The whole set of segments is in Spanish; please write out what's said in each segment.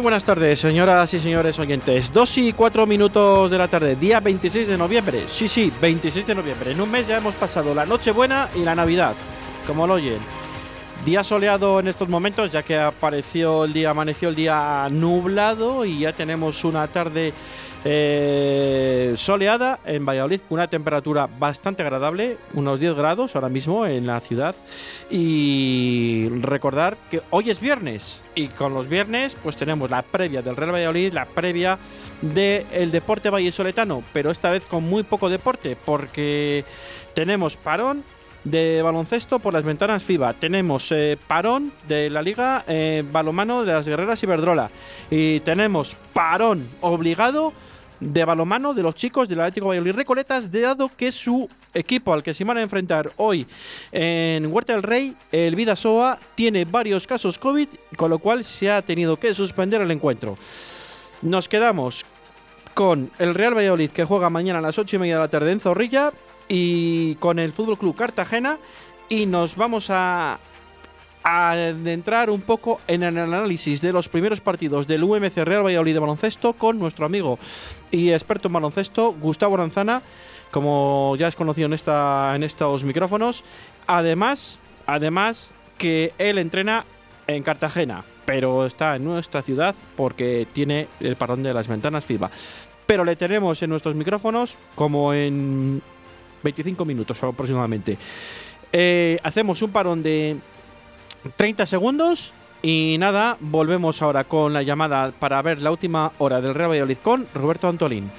Buenas tardes, señoras y señores oyentes. Dos y cuatro minutos de la tarde, día 26 de noviembre. Sí, sí, 26 de noviembre. En un mes ya hemos pasado la Nochebuena y la Navidad, como lo oyen. Día soleado en estos momentos, ya que apareció el día, amaneció el día nublado y ya tenemos una tarde eh, soleada en Valladolid, una temperatura bastante agradable, unos 10 grados ahora mismo en la ciudad. Y recordar que hoy es viernes y con los viernes pues tenemos la previa del Real Valladolid, la previa del deporte vallesoletano, pero esta vez con muy poco deporte porque tenemos parón de baloncesto por las ventanas FIBA. Tenemos eh, parón de la Liga eh, Balomano de las Guerreras Iberdrola. Y tenemos parón obligado de balomano de los chicos del Atlético Valladolid Recoletas, dado que su equipo al que se van a enfrentar hoy en Huerta del Rey, el Vidasoa, tiene varios casos COVID, con lo cual se ha tenido que suspender el encuentro. Nos quedamos con el Real Valladolid que juega mañana a las 8 y media de la tarde en Zorrilla y con el Fútbol Club Cartagena y nos vamos a adentrar un poco en el análisis de los primeros partidos del UMC Real Valladolid de baloncesto con nuestro amigo y experto en baloncesto Gustavo Ranzana, como ya es conocido en esta en estos micrófonos. Además, además que él entrena en Cartagena, pero está en nuestra ciudad porque tiene el parón de las ventanas FIBA. Pero le tenemos en nuestros micrófonos como en 25 minutos aproximadamente. Eh, hacemos un parón de 30 segundos y nada, volvemos ahora con la llamada para ver la última hora del Real Valladolid con Roberto Antolín.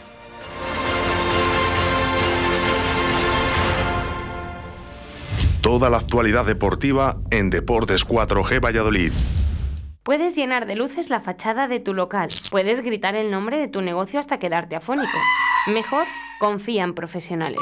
Toda la actualidad deportiva en Deportes 4G Valladolid. Puedes llenar de luces la fachada de tu local. Puedes gritar el nombre de tu negocio hasta quedarte afónico. Mejor, confía en profesionales.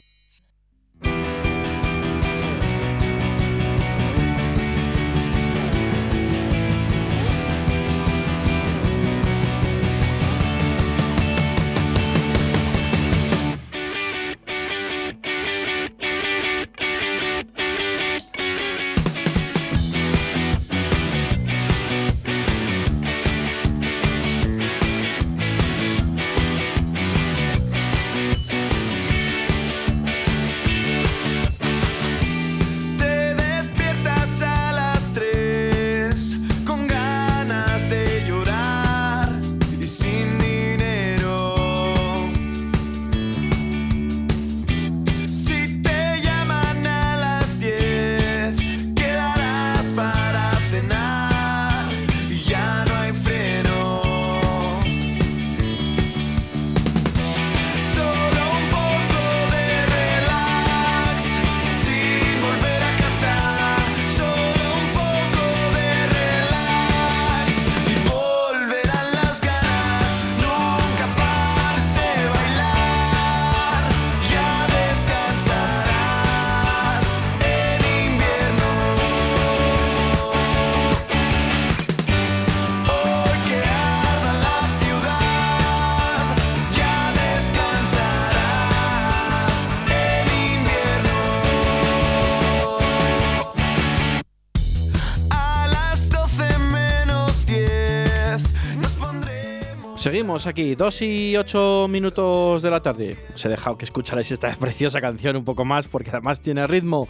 Aquí, 2 y 8 minutos de la tarde. Os he dejado que escucharais esta preciosa canción un poco más porque además tiene ritmo.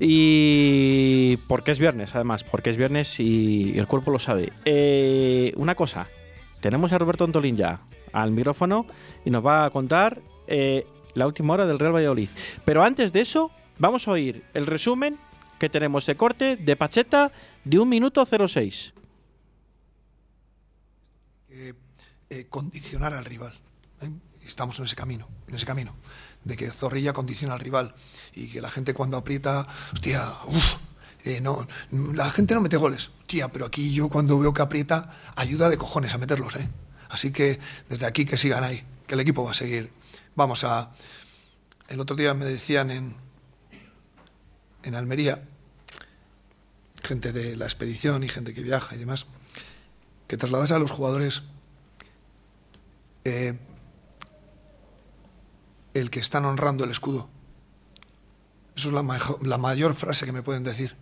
Y porque es viernes, además, porque es viernes y el cuerpo lo sabe. Eh, una cosa, tenemos a Roberto Antolín ya al micrófono y nos va a contar eh, la última hora del Real Valladolid. Pero antes de eso, vamos a oír el resumen que tenemos de corte de Pacheta de 1 minuto 06. Eh, eh, condicionar al rival. ¿eh? Estamos en ese camino, en ese camino, de que Zorrilla condiciona al rival y que la gente cuando aprieta, hostia, uf, eh, no, la gente no mete goles, tía, pero aquí yo cuando veo que aprieta, ayuda de cojones a meterlos. Así que desde aquí que sigan ahí, que el equipo va a seguir. Vamos a. El otro día me decían en, en Almería, gente de la expedición y gente que viaja y demás, que trasladase a los jugadores eh, el que están honrando el escudo. Eso es la, mayor frase que me pueden decir.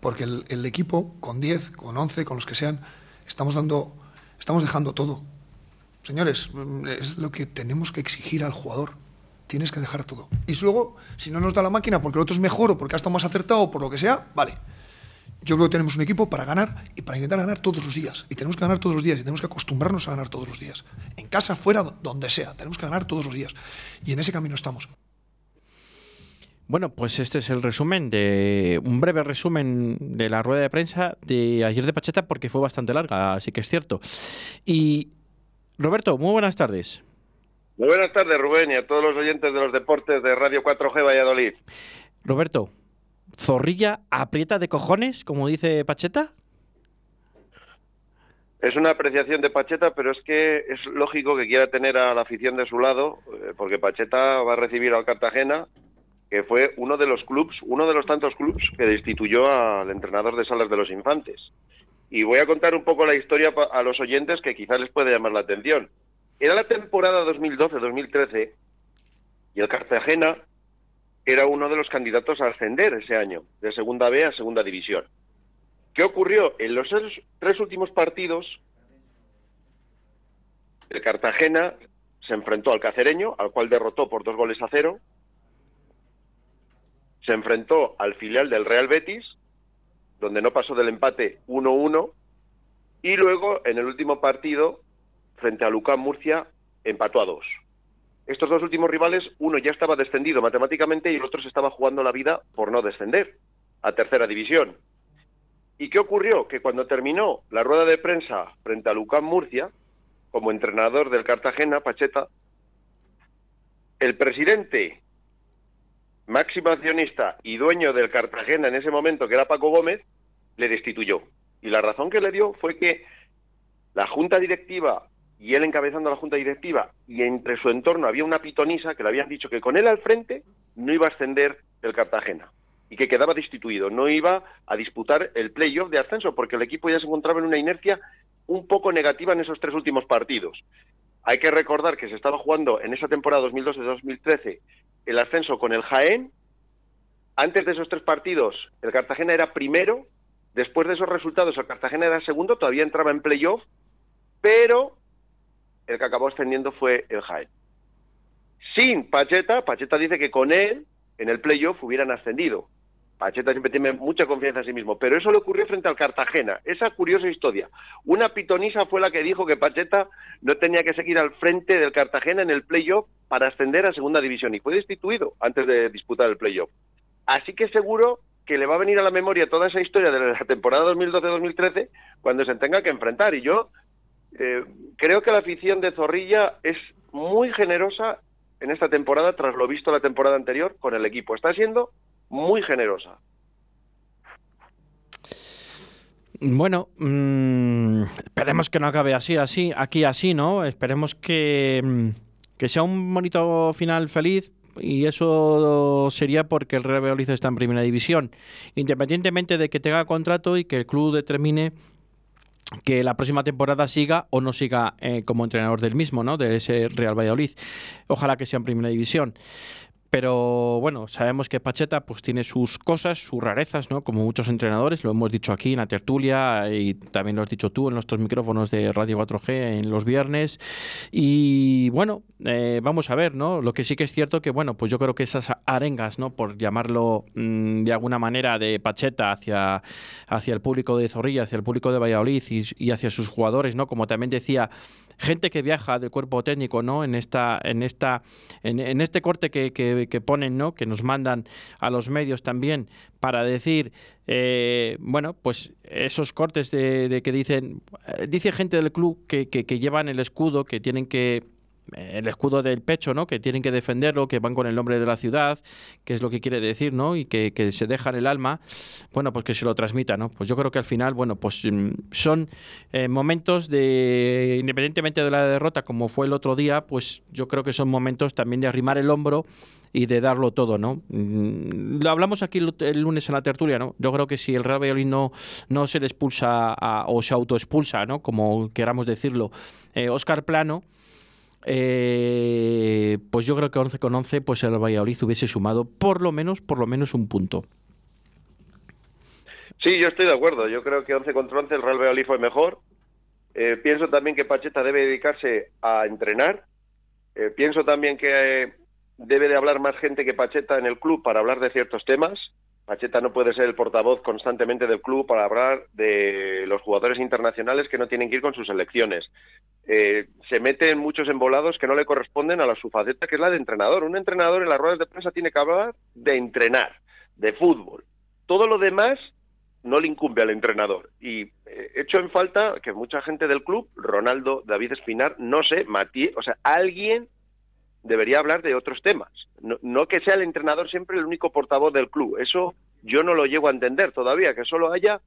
Porque el, el equipo, con 10, con 11, con los que sean, estamos dando, estamos dejando todo. Señores, mm, es lo que tenemos que exigir al jugador. Tienes que dejar todo. Y luego, si no nos da la máquina porque el otro es mejor o porque ha estado más acertado o por lo que sea, vale. Yo creo que tenemos un equipo para ganar y para intentar ganar todos los días. Y tenemos que ganar todos los días y tenemos que acostumbrarnos a ganar todos los días. En casa, fuera, do- donde sea. Tenemos que ganar todos los días. Y en ese camino estamos. Bueno, pues este es el resumen de un breve resumen de la rueda de prensa de ayer de Pacheta porque fue bastante larga, así que es cierto. Y Roberto, muy buenas tardes. Muy buenas tardes, Rubén, y a todos los oyentes de los deportes de Radio 4G Valladolid. Roberto, ¿Zorrilla aprieta de cojones, como dice Pacheta? Es una apreciación de Pacheta, pero es que es lógico que quiera tener a la afición de su lado, eh, porque Pacheta va a recibir al Cartagena, que fue uno de los clubs, uno de los tantos clubs que destituyó al entrenador de Salas de los Infantes. Y voy a contar un poco la historia a los oyentes que quizás les puede llamar la atención. Era la temporada 2012-2013 y el Cartagena era uno de los candidatos a ascender ese año, de Segunda B a Segunda División. ¿Qué ocurrió? En los tres, últimos partidos, el Cartagena se enfrentó al Cacereño, al cual derrotó por dos goles a cero. Se enfrentó al filial del Real Betis, donde no pasó del empate 1-1. Y luego, en el último partido, frente a Lucán Murcia, empató a dos. Estos dos últimos rivales, uno ya estaba descendido matemáticamente y el otro se estaba jugando la vida por no descender a tercera división. ¿Y qué ocurrió? Que cuando terminó la rueda de prensa frente a Lucán Murcia, como entrenador del Cartagena, Pacheta, el presidente máximo accionista y dueño del Cartagena en ese momento, que era Paco Gómez, le destituyó. Y la razón que le dio fue que la junta directiva y él encabezando la junta directiva y entre su entorno había una pitonisa que le habían dicho que con él al frente no iba a ascender el Cartagena y que quedaba destituido, no iba a disputar el playoff de ascenso porque el equipo ya se encontraba en una inercia un poco negativa en esos tres últimos partidos. Hay que recordar que se estaba jugando en esa temporada 2012-2013 el ascenso con el Jaén. Antes de esos tres partidos, el Cartagena era primero. Después de esos resultados, el Cartagena era segundo, todavía entraba en playoff, pero el que acabó ascendiendo fue el Jaén. Sin Pacheta, Pacheta dice que con él, en el playoff, hubieran ascendido. Pacheta siempre tiene mucha confianza en sí mismo, pero eso le ocurrió frente al Cartagena. Esa curiosa historia. Una pitonisa fue la que dijo que Pacheta no tenía que seguir al frente del Cartagena en el playoff para ascender a segunda división y fue destituido antes de disputar el playoff. Así que seguro que le va a venir a la memoria toda esa historia de la temporada 2012-2013 cuando se tenga que enfrentar. Y yo eh, creo que la afición de Zorrilla es muy generosa en esta temporada tras lo visto la temporada anterior con el equipo. Está siendo muy generosa. Bueno, mmm, esperemos que no acabe así, así, aquí así, ¿no? Esperemos que, mm, que sea un bonito final feliz y eso sería porque el Real Valladolid está en primera división, independientemente de que tenga contrato y que el club determine que la próxima temporada siga o no siga eh, como entrenador del mismo, ¿no? De ese Real Valladolid. Ojalá que sea en primera división. Pero bueno, sabemos que Pacheta pues tiene sus cosas, sus rarezas, ¿no? Como muchos entrenadores, lo hemos dicho aquí en la tertulia y también lo has dicho tú en nuestros micrófonos de Radio 4G en los viernes. Y bueno, eh, vamos a ver, ¿no? Lo que sí que es cierto que, bueno, pues yo creo que esas arengas, ¿no? Por llamarlo mm, de alguna manera de Pacheta hacia, hacia el público de Zorrilla, hacia el público de Valladolid y, y hacia sus jugadores, ¿no? Como también decía gente que viaja del cuerpo técnico, ¿no? En esta, en esta, en, este corte que, que, ponen, ¿no? Que nos mandan a los medios también para decir, eh, bueno, pues esos cortes de, de, que dicen, eh, dice gente del club que, que llevan el escudo, que tienen que el escudo del pecho, ¿no? Que tienen que defenderlo, que van con el nombre de la ciudad, que es lo que quiere decir, ¿no? Y que, se dejan el alma, bueno, pues que se lo transmita, ¿no? Pues yo creo que al final, bueno, pues mm, son eh, momentos de, independientemente de la derrota, como fue el otro día, pues yo creo que son momentos también de arrimar el hombro y de darlo todo, ¿no? Mm, lo hablamos aquí el, lunes en la tertulia, ¿no? Yo creo que si el Real Valladolid no, no se le expulsa o se autoexpulsa, ¿no? Como queramos decirlo, Oscar eh, Plano, eh, pues yo creo que 11 con 11 pues el Valladolid hubiese sumado por lo menos por lo menos un punto. Sí, yo estoy de acuerdo. Yo creo que 11 contra 11 el Real Valladolid fue mejor. Eh, pienso también que Pacheta debe dedicarse a entrenar. Eh, pienso también que debe de hablar más gente que Pacheta en el club para hablar de ciertos temas. Pacheta no puede ser el portavoz constantemente del club para hablar de los jugadores internacionales que no tienen que ir con sus selecciones. Eh, se mete en muchos embolados que no le corresponden a la su faceta, que es la de entrenador. Un entrenador en las ruedas de prensa tiene que hablar de entrenar, de fútbol. Todo lo demás no le incumbe al entrenador. Y eh, hecho en falta que mucha gente del club, Ronaldo, David Espinar, no sé, Matías, o sea, alguien debería hablar de otros temas. No, que sea el entrenador siempre el único portavoz del club. Eso yo no lo llego a entender todavía, que solo haya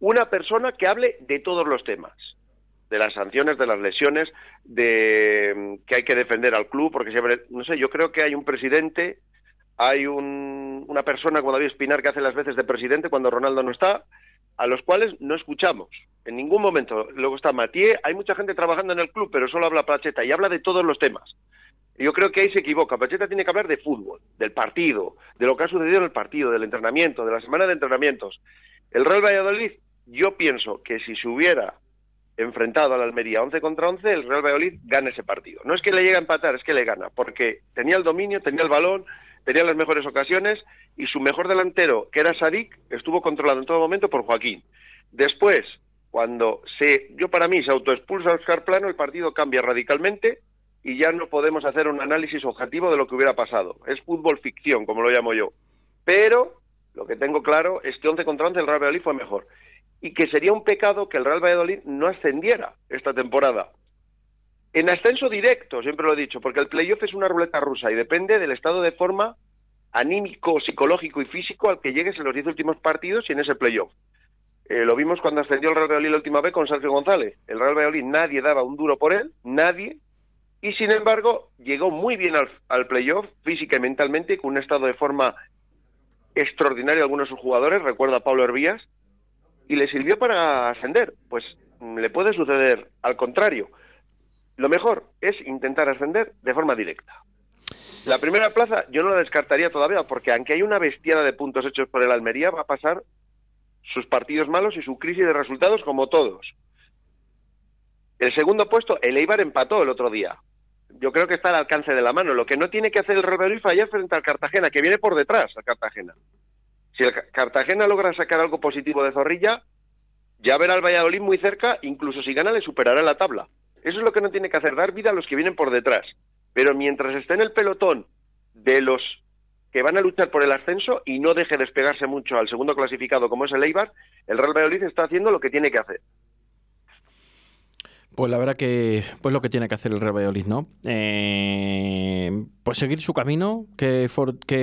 una persona que hable de todos los temas. De las sanciones, de las lesiones, de mm, que hay que defender al club, porque siempre, no sé, yo creo que hay un presidente, hay una persona como David Espinar que hace las veces de presidente cuando Ronaldo no está, a los cuales no escuchamos en ningún momento. Luego está Mathieu, hay mucha gente trabajando en el club, pero solo habla Pacheta y habla de todos los temas. Yo creo que ahí se equivoca. Pacheta tiene que hablar de fútbol, del partido, de lo que ha sucedido en el partido, del entrenamiento, de la semana de entrenamientos. El Real Valladolid, yo pienso que si se hubiera enfrentado al Almería 11 contra 11, el Real Valladolid gana ese partido. No es que le llegue a empatar, es que le gana, porque tenía el dominio, tenía el balón, tenía las mejores ocasiones y su mejor delantero, que era Sadik, estuvo controlado en todo momento por Joaquín. Después, cuando se, yo para mí se autoexpulsa a Oscar Plano, el partido cambia radicalmente y ya no podemos hacer un análisis objetivo de lo que hubiera pasado. Es fútbol ficción, como lo llamo yo. Pero lo que tengo claro es que 11 contra 11 el Real Valladolid fue mejor. Y que sería un pecado que el Real Valladolid no ascendiera esta temporada. En ascenso directo, siempre lo he dicho, porque el playoff es una ruleta rusa y depende del estado de forma anímico, psicológico y físico al que llegues en los 10 últimos partidos y en ese playoff. Eh, lo vimos cuando ascendió el Real Valladolid la última vez con Sergio González. El Real Valladolid nadie daba un duro por él, nadie, y sin embargo llegó muy bien al, playoff física y mentalmente con un estado de forma extraordinario a algunos de sus jugadores, recuerda a Pablo Hervías, y le sirvió para ascender. Pues mm, le puede suceder al contrario. Lo mejor es intentar ascender de forma directa. La primera plaza yo no la descartaría todavía, porque aunque hay una bestiada de puntos hechos por el Almería, va a pasar sus partidos malos y su crisis de resultados como todos. El segundo puesto, el Eibar empató el otro día yo creo que está al alcance de la mano. Lo que no tiene que hacer el Real fallar frente al Cartagena, que viene por detrás al Cartagena. Si el Cartagena logra sacar algo positivo de Zorrilla, ya verá al Valladolid muy cerca, incluso si gana le superará la tabla. Eso es lo que no tiene que hacer, dar vida a los que vienen por detrás. Pero mientras esté en el pelotón de los que van a luchar por el ascenso y no deje despegarse mucho al segundo clasificado como es el Eibar, el Real Valladolid está haciendo lo que tiene que hacer. Pues la verdad que pues lo que tiene que hacer el Real Valladolid, ¿no? Eh, pues seguir su camino, que,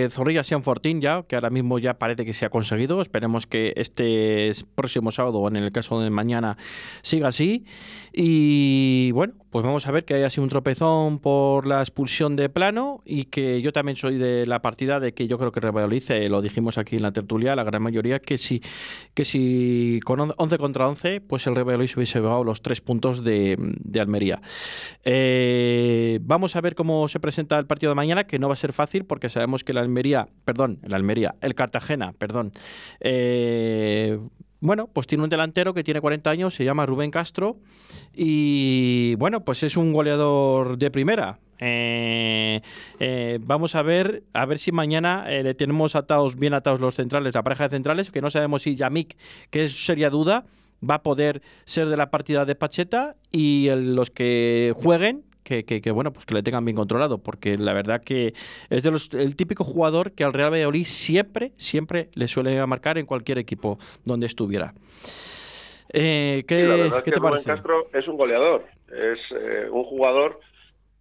Zorrilla sea un fortín ya, que ahora mismo ya parece que se ha conseguido. Esperemos que este próximo sábado, o en el caso de mañana, siga así. Y bueno, pues vamos a ver que haya sido un tropezón por la expulsión de plano y que yo también soy de la partida de que yo creo que Valladolid, eh, lo dijimos aquí en la tertulia, la gran mayoría, que si, que si con 11 contra 11, pues el se hubiese llevado los tres puntos de, Almería. Eh, vamos a ver cómo se presenta el partido de mañana, que no va a ser fácil porque sabemos que la Almería, perdón, el Almería, el Cartagena, perdón, eh, bueno, pues tiene un delantero que tiene 40 años, se llama Rubén Castro y bueno, pues es un goleador de primera. Eh, eh, vamos a ver a ver si mañana le tenemos atados bien atados los centrales, la pareja de centrales, que no sabemos si Yamik, que es seria duda, va a poder ser de la partida de Pacheta y los que jueguen que, bueno, pues que le tengan bien controlado, porque la verdad que es de los, el típico jugador que al Real Valladolid siempre, siempre le suele marcar en cualquier equipo donde estuviera. Eh, ¿qué, la verdad que te Castro es un goleador, es eh, un jugador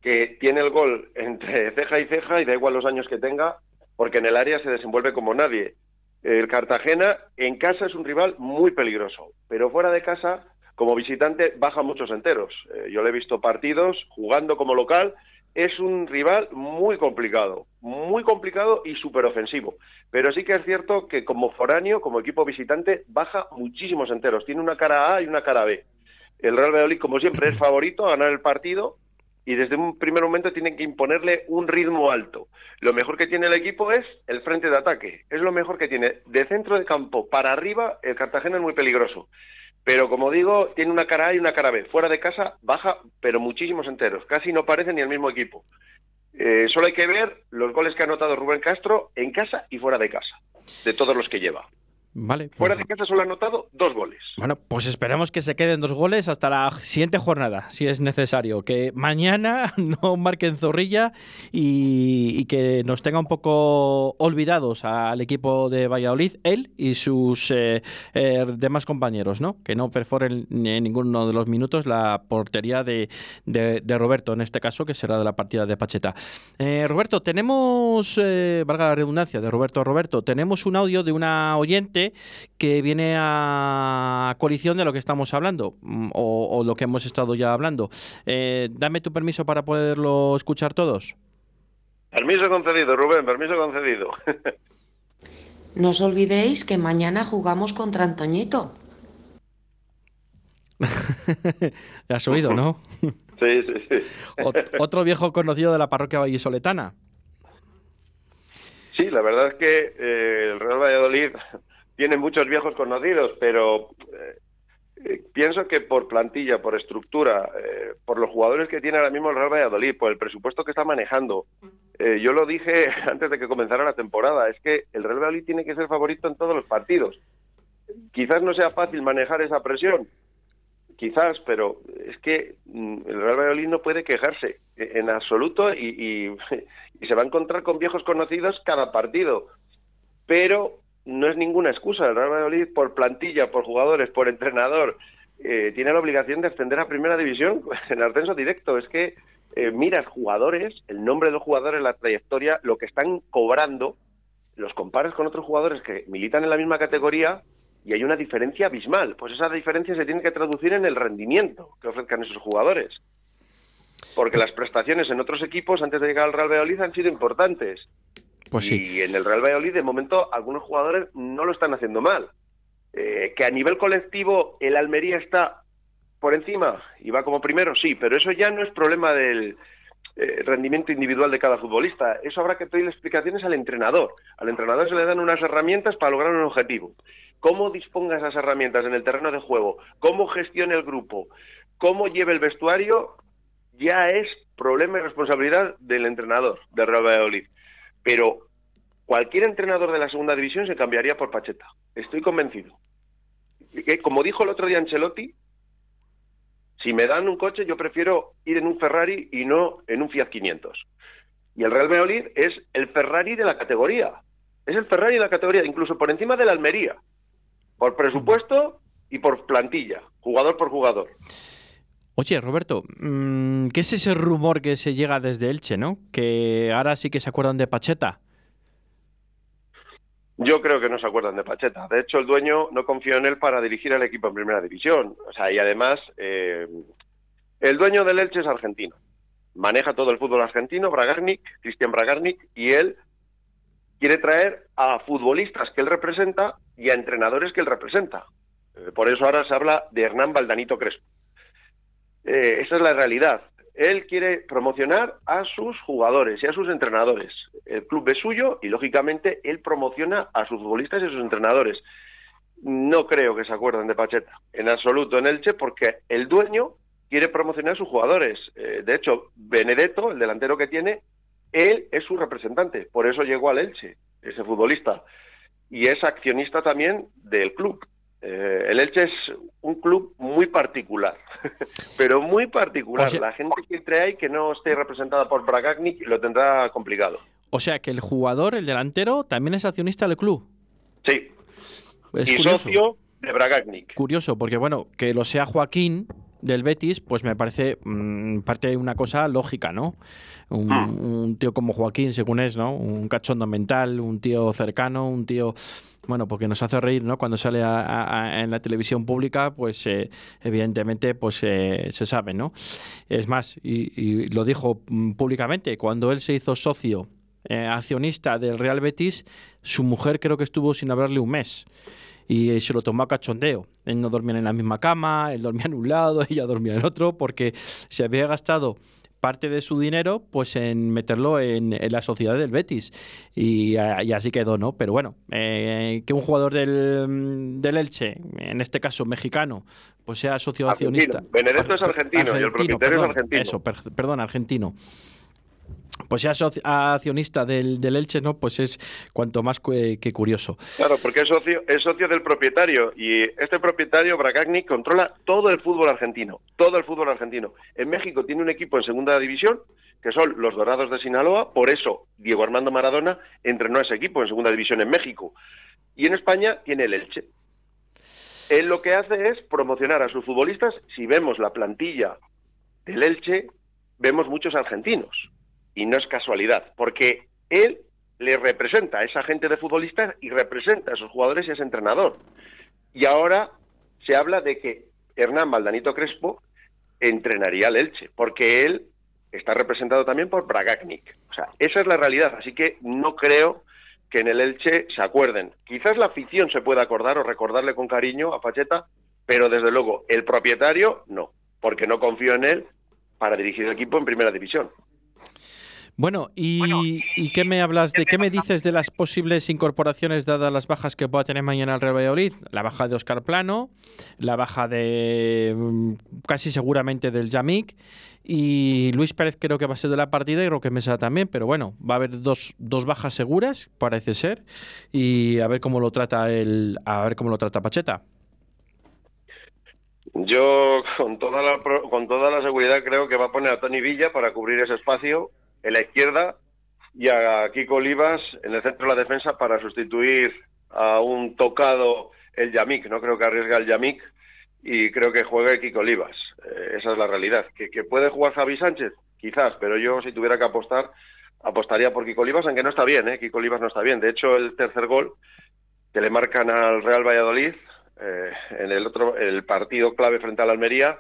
que tiene el gol entre ceja y ceja y da igual los años que tenga, porque en el área se desenvuelve como nadie. El Cartagena en casa es un rival muy peligroso, pero fuera de casa como visitante baja muchos enteros. Eh, yo le he visto partidos jugando como local. Es un rival muy complicado, muy complicado y súper ofensivo. Pero sí que es cierto que como foráneo, como equipo visitante, baja muchísimos enteros. Tiene una cara A y una cara B. El Real Valladolid, como siempre, es favorito a ganar el partido y desde un primer momento tienen que imponerle un ritmo alto. Lo mejor que tiene el equipo es el frente de ataque. Es lo mejor que tiene. De centro de campo para arriba, el Cartagena es muy peligroso. Pero como digo, tiene una cara A y una cara B. Fuera de casa baja, pero muchísimos enteros. Casi no parece ni el mismo equipo. Eh, solo hay que ver los goles que ha anotado Rubén Castro en casa y fuera de casa, de todos los que lleva. Vale. Fuera de casa solo ha anotado dos goles. Bueno, pues esperemos que se queden dos goles hasta la siguiente jornada, si es necesario. Que mañana no marquen zorrilla y, que nos tenga un poco olvidados al equipo de Valladolid, él y sus eh, eh, demás compañeros, ¿no? Que no perforen en ninguno de los minutos la portería de, Roberto, en este caso, que será de la partida de Pacheta. Eh, Roberto, tenemos, valga la redundancia, de Roberto a Roberto, tenemos un audio de una oyente que viene a coalición de lo que estamos hablando mm, o, lo que hemos estado ya hablando. Eh, dame tu permiso para poderlo escuchar todos. Permiso concedido, Rubén, permiso concedido. no os olvidéis que mañana jugamos contra Antoñito. has oído, ¿no? sí, sí, sí. otro viejo conocido de la parroquia vallisoletana. Sí, la verdad es que eh, el Real Valladolid tiene muchos viejos conocidos, pero eh, eh, pienso que por plantilla, por estructura, eh, por los jugadores que tiene ahora mismo el Real Valladolid, por el presupuesto que está manejando, yo lo dije antes de que comenzara la temporada, es que el Real Valladolid tiene que ser favorito en todos los partidos. Quizás no sea fácil manejar esa presión, quizás, pero es que mm, el Real Valladolid no puede quejarse en absoluto y se va a encontrar con viejos conocidos cada partido. Pero no es ninguna excusa. El Real Valladolid, por plantilla, por jugadores, por entrenador, eh, tiene la obligación de ascender a primera división en ascenso directo. Es que eh, miras jugadores, el nombre de los jugadores, la trayectoria, lo que están cobrando, los compares con otros jugadores que militan en la misma categoría y hay una diferencia abismal. Pues esa diferencia se tiene que traducir en el rendimiento que ofrezcan esos jugadores. Porque las prestaciones en otros equipos antes de llegar al Real Valladolid han sido importantes pues y en el Real Valladolid, de momento, algunos jugadores no lo están haciendo mal. Eh, que a nivel colectivo el Almería está por encima y va como primero, sí, pero eso ya no es problema del eh, rendimiento individual de cada futbolista. Eso habrá que pedirle explicaciones al entrenador. Al entrenador se le dan unas herramientas para lograr un objetivo. Cómo disponga esas herramientas en el terreno de juego, cómo gestione el grupo, cómo lleve el vestuario, ya es problema y responsabilidad del entrenador del Real Valladolid pero cualquier entrenador de la segunda división se cambiaría por Pacheta. Estoy convencido. Como dijo el otro día Ancelotti, si me dan un coche, yo prefiero ir en un Ferrari y no en un Fiat 500. Y el Real Valladolid es el Ferrari de la categoría. Es el Ferrari de la categoría, incluso por encima de la Almería. Por presupuesto y por plantilla, jugador por jugador. Oye, Roberto, mm, ¿qué es ese rumor que se llega desde Elche, no? Que ahora sí que se acuerdan de Pacheta. Yo creo que no se acuerdan de Pacheta. De hecho, el dueño no confió en él para dirigir al equipo en primera división. O sea, y además, eh, el dueño del Elche es argentino. Maneja todo el fútbol argentino, Bragarnik, Cristian Bragarnik, y él quiere traer a futbolistas que él representa y a entrenadores que él representa. Eh, por eso ahora se habla de Hernán Valdanito Crespo. Eh, esa es la realidad. Él quiere promocionar a sus jugadores y a sus entrenadores. El club es suyo y, lógicamente, él promociona a sus futbolistas y a sus entrenadores. No creo que se acuerden de Pacheta, en absoluto, en Elche, porque el dueño quiere promocionar a sus jugadores. Eh, de hecho, Benedetto, el delantero que tiene, él es su representante, por eso llegó al Elche, ese futbolista. Y es accionista también del club. Eh, el Elche es un club muy particular, pero muy particular. La gente que entre ahí que no esté representada por Bragagnik lo tendrá complicado. O sea que el jugador, el delantero, también es accionista del club. Sí. y socio de Bragagnik. Curioso, porque bueno, que lo sea Joaquín, del Betis, pues me parece mm, parte de una cosa lógica, ¿no? Ah. Un, tío como Joaquín, según es, ¿no? Un cachondo mental, un tío cercano, un tío, bueno, porque nos hace reír, ¿no? Cuando sale en la televisión pública, pues eh, evidentemente, pues eh, se sabe, ¿no? Es más, y, lo dijo mm, públicamente, cuando él se hizo socio eh, accionista del Real Betis, su mujer creo que estuvo sin hablarle un mes y se lo tomó a cachondeo. Él no dormía en la misma cama, él dormía en un lado, ella dormía en otro, porque se había gastado parte de su dinero pues en meterlo en, la sociedad del Betis y, así quedó, ¿no? Pero bueno, eh, que un jugador del, del, Elche, en este caso mexicano, pues sea socio accionista. Benedetto es argentino, y el propietario es argentino. Eso, perdón, argentino pues sea accionista del, del, Elche, ¿no? Pues es cuanto más que, curioso. Claro, porque es socio, es socio del propietario y este propietario, Bragagni, controla todo el fútbol argentino, todo el fútbol argentino. En México tiene un equipo en segunda división que son los Dorados de Sinaloa, por eso Diego Armando Maradona entrenó a ese equipo en segunda división en México. Y en España tiene el Elche. Él lo que hace es promocionar a sus futbolistas. Si vemos la plantilla del Elche, vemos muchos argentinos y no es casualidad, porque él le representa a esa gente de futbolistas y representa a esos jugadores y a ese entrenador. Y ahora se habla de que Hernán Valdanito Crespo entrenaría al Elche, porque él está representado también por Bragagnik. O sea, esa es la realidad, así que no creo que en el Elche se acuerden. Quizás la afición se pueda acordar o recordarle con cariño a Pacheta, pero desde luego el propietario no, porque no confío en él para dirigir el equipo en primera división. Bueno, y, qué me hablas de qué me dices de las posibles incorporaciones dadas las bajas que pueda tener mañana el Real Valladolid? La baja de Oscar Plano, la baja de mm, casi seguramente del Yamik y Luis Pérez creo que va a ser de la partida y Roque Mesa también, pero bueno, va a haber dos, dos bajas seguras, parece ser, y a ver cómo lo trata el a ver cómo lo trata Pacheta. Yo con toda la con toda la seguridad creo que va a poner a Tony Villa para cubrir ese espacio en la izquierda y a Kiko Olivas en el centro de la defensa para sustituir a un tocado el Yamik. No creo que arriesgue el Yamik y creo que juegue Kiko Olivas. Eh, esa es la realidad. ¿Que, puede jugar Javi Sánchez? Quizás, pero yo si tuviera que apostar, apostaría por Kiko Olivas, aunque no está bien, ¿eh? Kiko Olivas no está bien. De hecho, el tercer gol que le marcan al Real Valladolid eh, en el otro el partido clave frente al Almería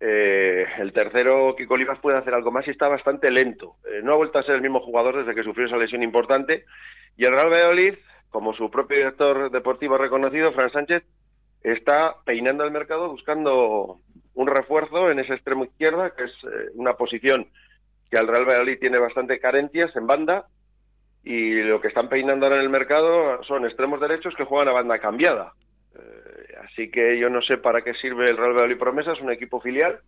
eh, el tercero, Kiko Olivas, puede hacer algo más y está bastante lento. Eh, no ha vuelto a ser el mismo jugador desde que sufrió esa lesión importante. Y el Real Valladolid, como su propio director deportivo reconocido, Fran Sánchez, está peinando el mercado buscando un refuerzo en esa extremo izquierda, que es eh, una posición que al Real Valladolid tiene bastante carencias en banda. Y lo que están peinando ahora en el mercado son extremos derechos que juegan a banda cambiada. Así que yo no sé para qué sirve el Real Valladolid Promesas, un equipo filial,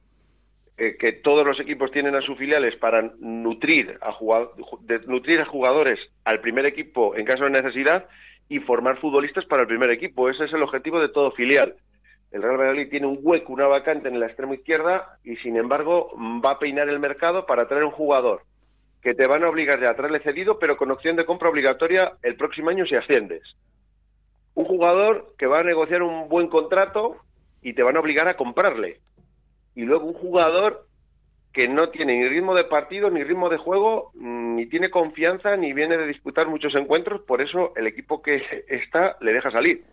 eh, que todos los equipos tienen a sus filiales para nutrir a, nutrir a jugadores al primer equipo en caso de necesidad y formar futbolistas para el primer equipo. Ese es el objetivo de todo filial. El Real Valladolid tiene un hueco, una vacante en la extrema izquierda y sin embargo va a peinar el mercado para traer un jugador que te van a obligar ya a traerle cedido, pero con opción de compra obligatoria el próximo año si asciendes un jugador que va a negociar un buen contrato y te van a obligar a comprarle. Y luego un jugador que no tiene ni ritmo de partido, ni ritmo de juego, ni tiene confianza, ni viene de disputar muchos encuentros, por eso el equipo que está le deja salir.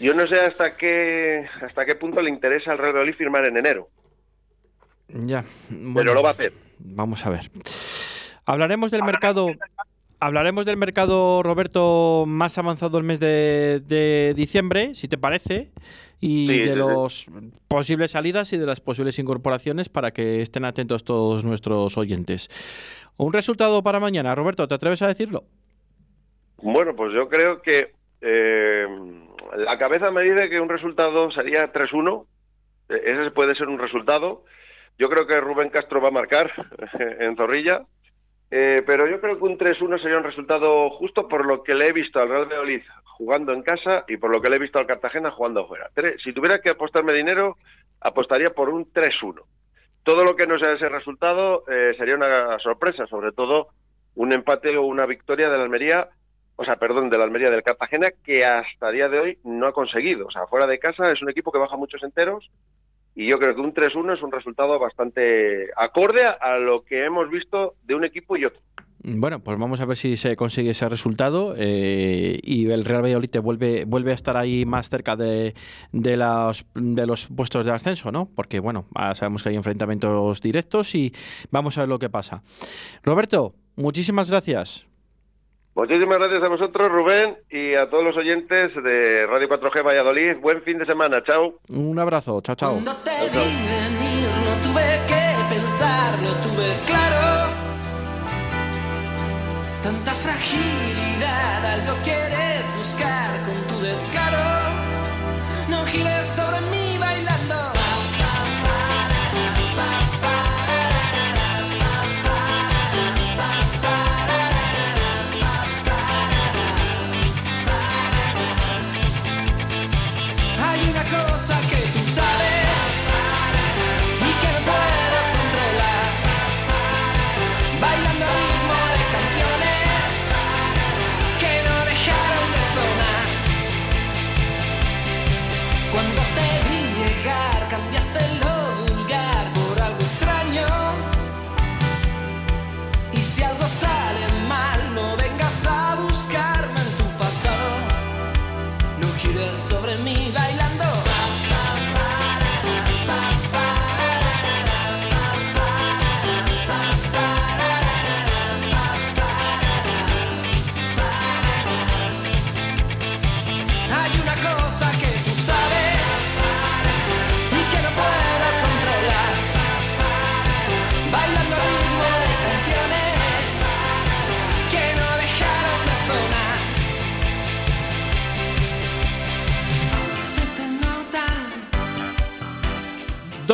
Yo no sé hasta qué hasta qué punto le interesa al Real Madrid firmar en enero. Ya, pero lo va a hacer. Vamos a ver. Hablaremos del mercado hablaremos del mercado, Roberto, más avanzado el mes de, diciembre, si te parece. y Sí, de sí, sí. las posibles salidas y de las posibles incorporaciones para que estén atentos todos nuestros oyentes. Un resultado para mañana, Roberto, ¿te atreves a decirlo? Bueno, pues yo creo que eh, la cabeza me dice que un resultado sería 3-1. Eh, Ese puede ser un resultado. Yo creo que Rubén Castro va a marcar en Zorrilla. Eh, pero yo creo que un 3-1 sería un resultado justo por lo que le he visto al Real Valladolid jugando en casa y por lo que le he visto al Cartagena jugando afuera. Si tuviera que apostarme dinero, apostaría por un 3-1. Todo lo que no sea ese resultado eh, sería una sorpresa, sobre todo un empate o una victoria de la Almería, o sea, perdón, de la Almería del Cartagena, que hasta día de hoy no ha conseguido. O sea, fuera de casa es un equipo que baja muchos enteros y yo creo que un 3-1 es un resultado bastante acorde a- lo que hemos visto de un equipo y otro. Bueno, pues vamos a ver si se consigue ese resultado eh, y el Real Valladolid vuelve, vuelve a estar ahí más cerca de, de, los, de los puestos de ascenso, ¿no? Porque, bueno, ah, sabemos que hay enfrentamientos directos y vamos a ver lo que pasa. Roberto, muchísimas gracias. Muchísimas gracias a vosotros, Rubén, y a todos los oyentes de Radio 4G Valladolid. Buen fin de semana. Chao. Un abrazo, chao, chao. Cuando te vi venir no tuve que pensarlo, tuve claro. Tanta fragilidad, algo quieres buscar con tu descaro. No gires sobre mí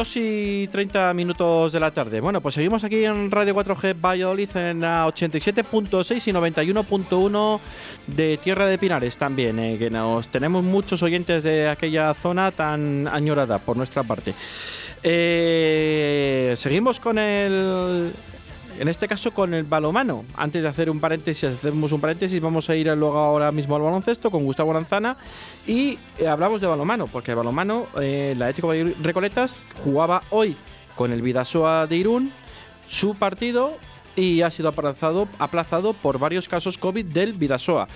2 y 30 minutos de la tarde. Bueno, pues seguimos aquí en Radio 4G Valladolid en la 87.6 y 91.1 de Tierra de Pinares también, eh, que nos tenemos muchos oyentes de aquella zona tan añorada por nuestra parte. Eh, seguimos con el... En este caso con el balomano. Antes de hacer un paréntesis, hacemos un paréntesis, vamos a ir luego ahora mismo al baloncesto con Gustavo Aranzana y eh, hablamos de balomano, porque el balomano, eh, el Atlético Valladolid Recoletas jugaba hoy con el Vidasoa de Irún su partido y ha sido aplazado, por varios casos COVID del Vidasoa.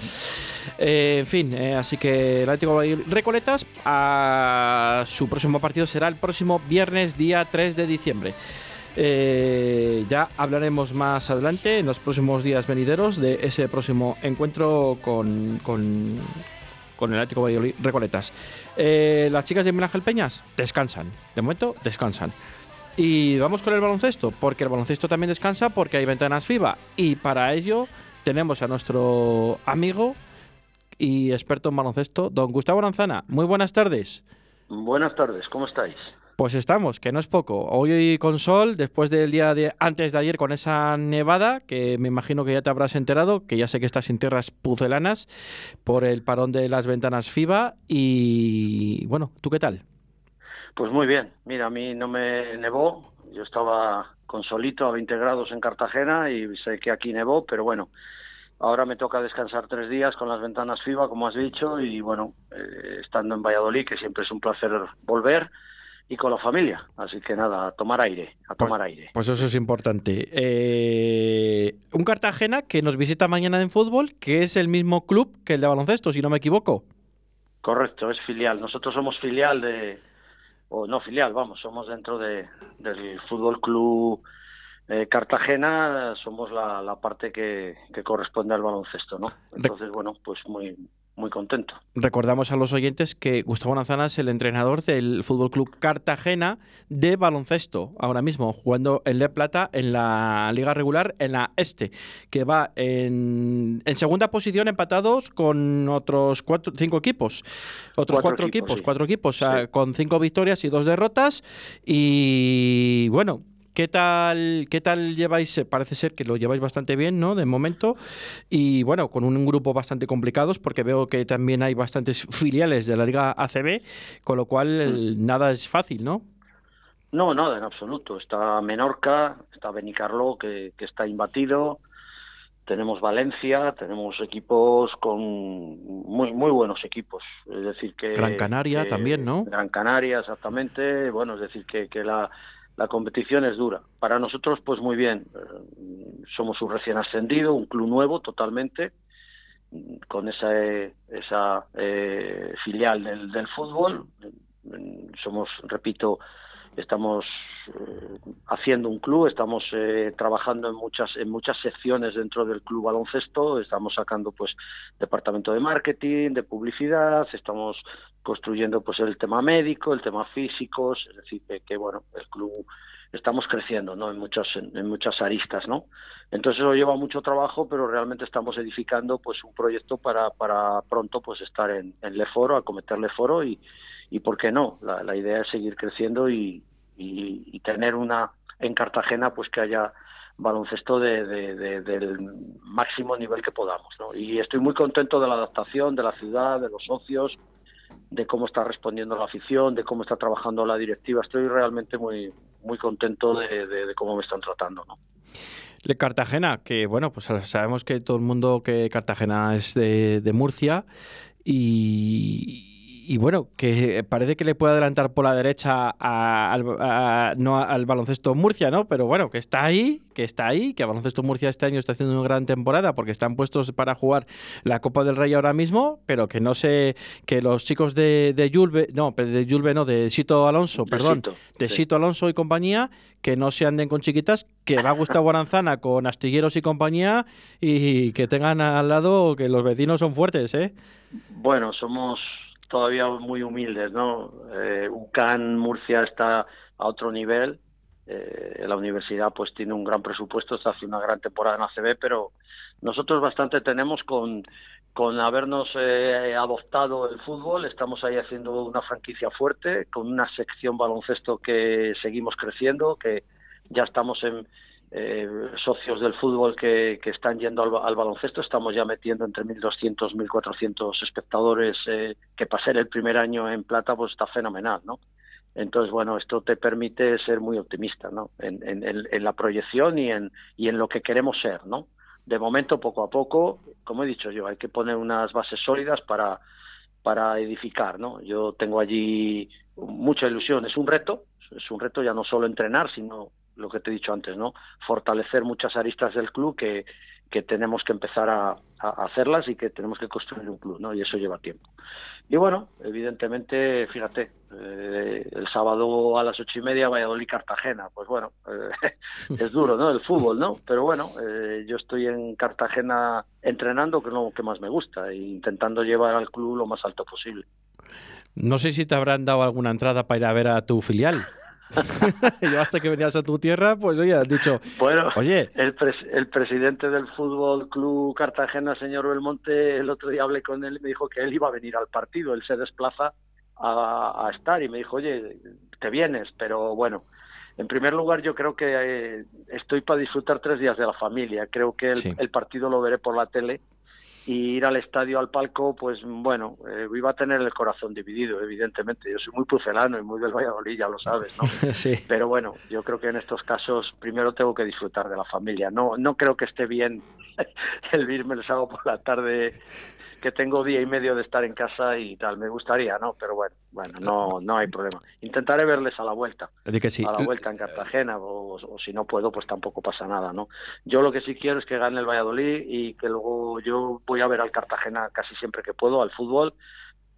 Eh, en fin, así que el Atlético Recoletas a su próximo partido será el próximo viernes día 3 de diciembre. Eh, ya hablaremos más adelante en los próximos días venideros de ese próximo encuentro con, con, el Atlético Valladolid Recoletas. Eh, las chicas de Miguel Ángel Peñas descansan, de momento descansan. Y vamos con el baloncesto, porque el baloncesto también descansa porque hay ventanas FIBA. Y para ello tenemos a nuestro amigo y experto en baloncesto, don Gustavo Aranzana. Muy buenas tardes. Buenas tardes, ¿cómo estáis? Pues estamos, que no es poco. Hoy con sol, después del día de antes de ayer con esa nevada, que me imagino que ya te habrás enterado, que ya sé que estás en tierras pucelanas por el parón de las ventanas FIBA. Y bueno, ¿tú qué tal? Pues muy bien, mira, a mí no me nevó, yo estaba con solito a 20 grados en Cartagena y sé que aquí nevó, pero bueno, ahora me toca descansar tres días con las ventanas FIBA, como has dicho, y bueno, eh, estando en Valladolid, que siempre es un placer volver, y con la familia, así que nada, a tomar aire, a tomar aire. Pues eso es importante. Eh, un Cartagena que nos visita mañana en fútbol, que es el mismo club que el de baloncesto, si no me equivoco. Correcto, es filial. Nosotros somos filial de, o no filial, vamos, somos dentro de, del Fútbol Club eh, Cartagena, somos la, la parte que, que corresponde al baloncesto, ¿no? Entonces, bueno, pues muy muy contento. Recordamos a los oyentes que Gustavo Lanzana es el entrenador del Fútbol Club Cartagena de baloncesto, ahora mismo jugando en Le Plata en la liga regular en la Este, que va en, en segunda posición empatados con otros cuatro, cinco equipos, otros cuatro, Cuatro equipos, equipos, sí. cuatro equipos, con cinco victorias y dos derrotas y bueno. ¿Qué tal, ¿Qué tal lleváis? Eh, Parece ser que lo lleváis bastante bien, ¿no? De momento. Y bueno, con un grupo bastante complicados, porque veo que también hay bastantes filiales de la Liga ACB, con lo cual el- nada es fácil, ¿no? No, nada, en absoluto. Está Menorca, está Benicarló, que, que está imbatido. Tenemos Valencia, tenemos equipos con muy muy buenos equipos. Es decir, que. Gran Canaria que- también, ¿no? Gran Canaria, exactamente. Bueno, es decir, que, que la, la competición es dura. Para nosotros, pues muy bien. Eh, Somos un recién ascendido, un club nuevo totalmente, con esa, eh, esa eh, filial del, del fútbol. Somos, repito, estamos eh, haciendo un club, estamos eh, trabajando en muchas en muchas secciones dentro del club baloncesto, estamos sacando pues departamento de marketing, de publicidad, estamos construyendo pues el tema médico, el tema físicos, es decir que, bueno el club estamos creciendo no en muchas en, en muchas aristas no entonces eso lleva mucho trabajo pero realmente estamos edificando pues un proyecto para para pronto pues estar en, en Leforo acometer Leforo y y por qué no la, la idea es seguir creciendo y, y, y tener una en Cartagena pues que haya baloncesto de, de- de- del máximo nivel que podamos ¿no? y estoy muy contento de la adaptación de la ciudad de los socios de cómo está respondiendo la afición de cómo está trabajando la directiva estoy realmente muy muy contento de, cómo me están tratando ¿no? De Cartagena, que bueno, pues sabemos que todo el mundo que Cartagena es de Murcia y, y bueno, que parece que le puede adelantar por la derecha a- al, a- no al baloncesto Murcia, ¿no? Pero bueno, que está ahí, que está ahí, que baloncesto Murcia este año está haciendo una gran temporada porque están puestos para jugar la Copa del Rey ahora mismo, pero que no sé, que los chicos de, de Yulbe, no, de Yulbe no, de Sito Alonso, De perdón, de sí. Sito Alonso y compañía, que no se anden con chiquitas, que va Gustavo Aranzana con astilleros y compañía y que tengan al lado que los vecinos son fuertes, ¿eh? Bueno, somos todavía muy humildes, ¿no? Eh, UCAN Murcia está a otro nivel. Eh, la universidad pues tiene un gran presupuesto, está haciendo una gran temporada en ACB, pero nosotros bastante tenemos con, con habernos eh, adoptado el fútbol, estamos ahí haciendo una franquicia fuerte, con una sección baloncesto que seguimos creciendo, que ya estamos en eh, socios del fútbol que, que están yendo al, ba- al baloncesto, estamos ya metiendo entre 1.200 1.400 espectadores, eh, que para ser el primer año en plata pues está fenomenal, ¿no? Entonces, bueno, esto te permite ser muy optimista, ¿no? En- en- en la proyección y en, y en lo que queremos ser, ¿no? De momento, poco a poco, como he dicho yo, hay que poner unas bases sólidas para, para edificar, ¿no? Yo tengo allí mucha ilusión, es un reto, es un reto ya no solo entrenar, sino lo que te he dicho antes, ¿no? Fortalecer muchas aristas del club que, que tenemos que empezar a, hacerlas y que tenemos que construir un club, ¿no? Y eso lleva tiempo. Y bueno, evidentemente, fíjate, eh, el sábado a las ocho y media Valladolid-Cartagena, pues bueno, eh, es duro, ¿no? El fútbol, ¿no? Pero bueno, eh, yo estoy en Cartagena entrenando, que es lo que más me gusta, e intentando llevar al club lo más alto posible. No sé si te habrán dado alguna entrada para ir a ver a tu filial. Yo hasta que venías a tu tierra, pues oye, has dicho, Bueno, oye, el, pres- el presidente del Fútbol Club Cartagena, señor Belmonte, el otro día hablé con él y me dijo que él iba a venir al partido, él se desplaza a, a estar y me dijo, oye, te vienes, pero bueno, en primer lugar yo creo que eh, estoy para disfrutar tres días de la familia, creo que el, Sí. el partido lo veré por la tele y ir al estadio, al palco, pues bueno, eh, iba a tener el corazón dividido, evidentemente. Yo soy muy pucelano y muy del Valladolid, ya lo sabes, ¿no? sí. Pero bueno, yo creo que en estos casos primero tengo que disfrutar de la familia. No, no creo que esté bien el irme el sábado por la tarde, que tengo día y medio de estar en casa y tal. Me gustaría, ¿no? Pero bueno, bueno, no, no hay problema. Intentaré verles a la vuelta, Di que sí. a la vuelta en Cartagena, o, o si no puedo, pues tampoco pasa nada, ¿no? Yo lo que sí quiero es que gane el Valladolid y que luego yo voy a ver al Cartagena casi siempre que puedo, al fútbol,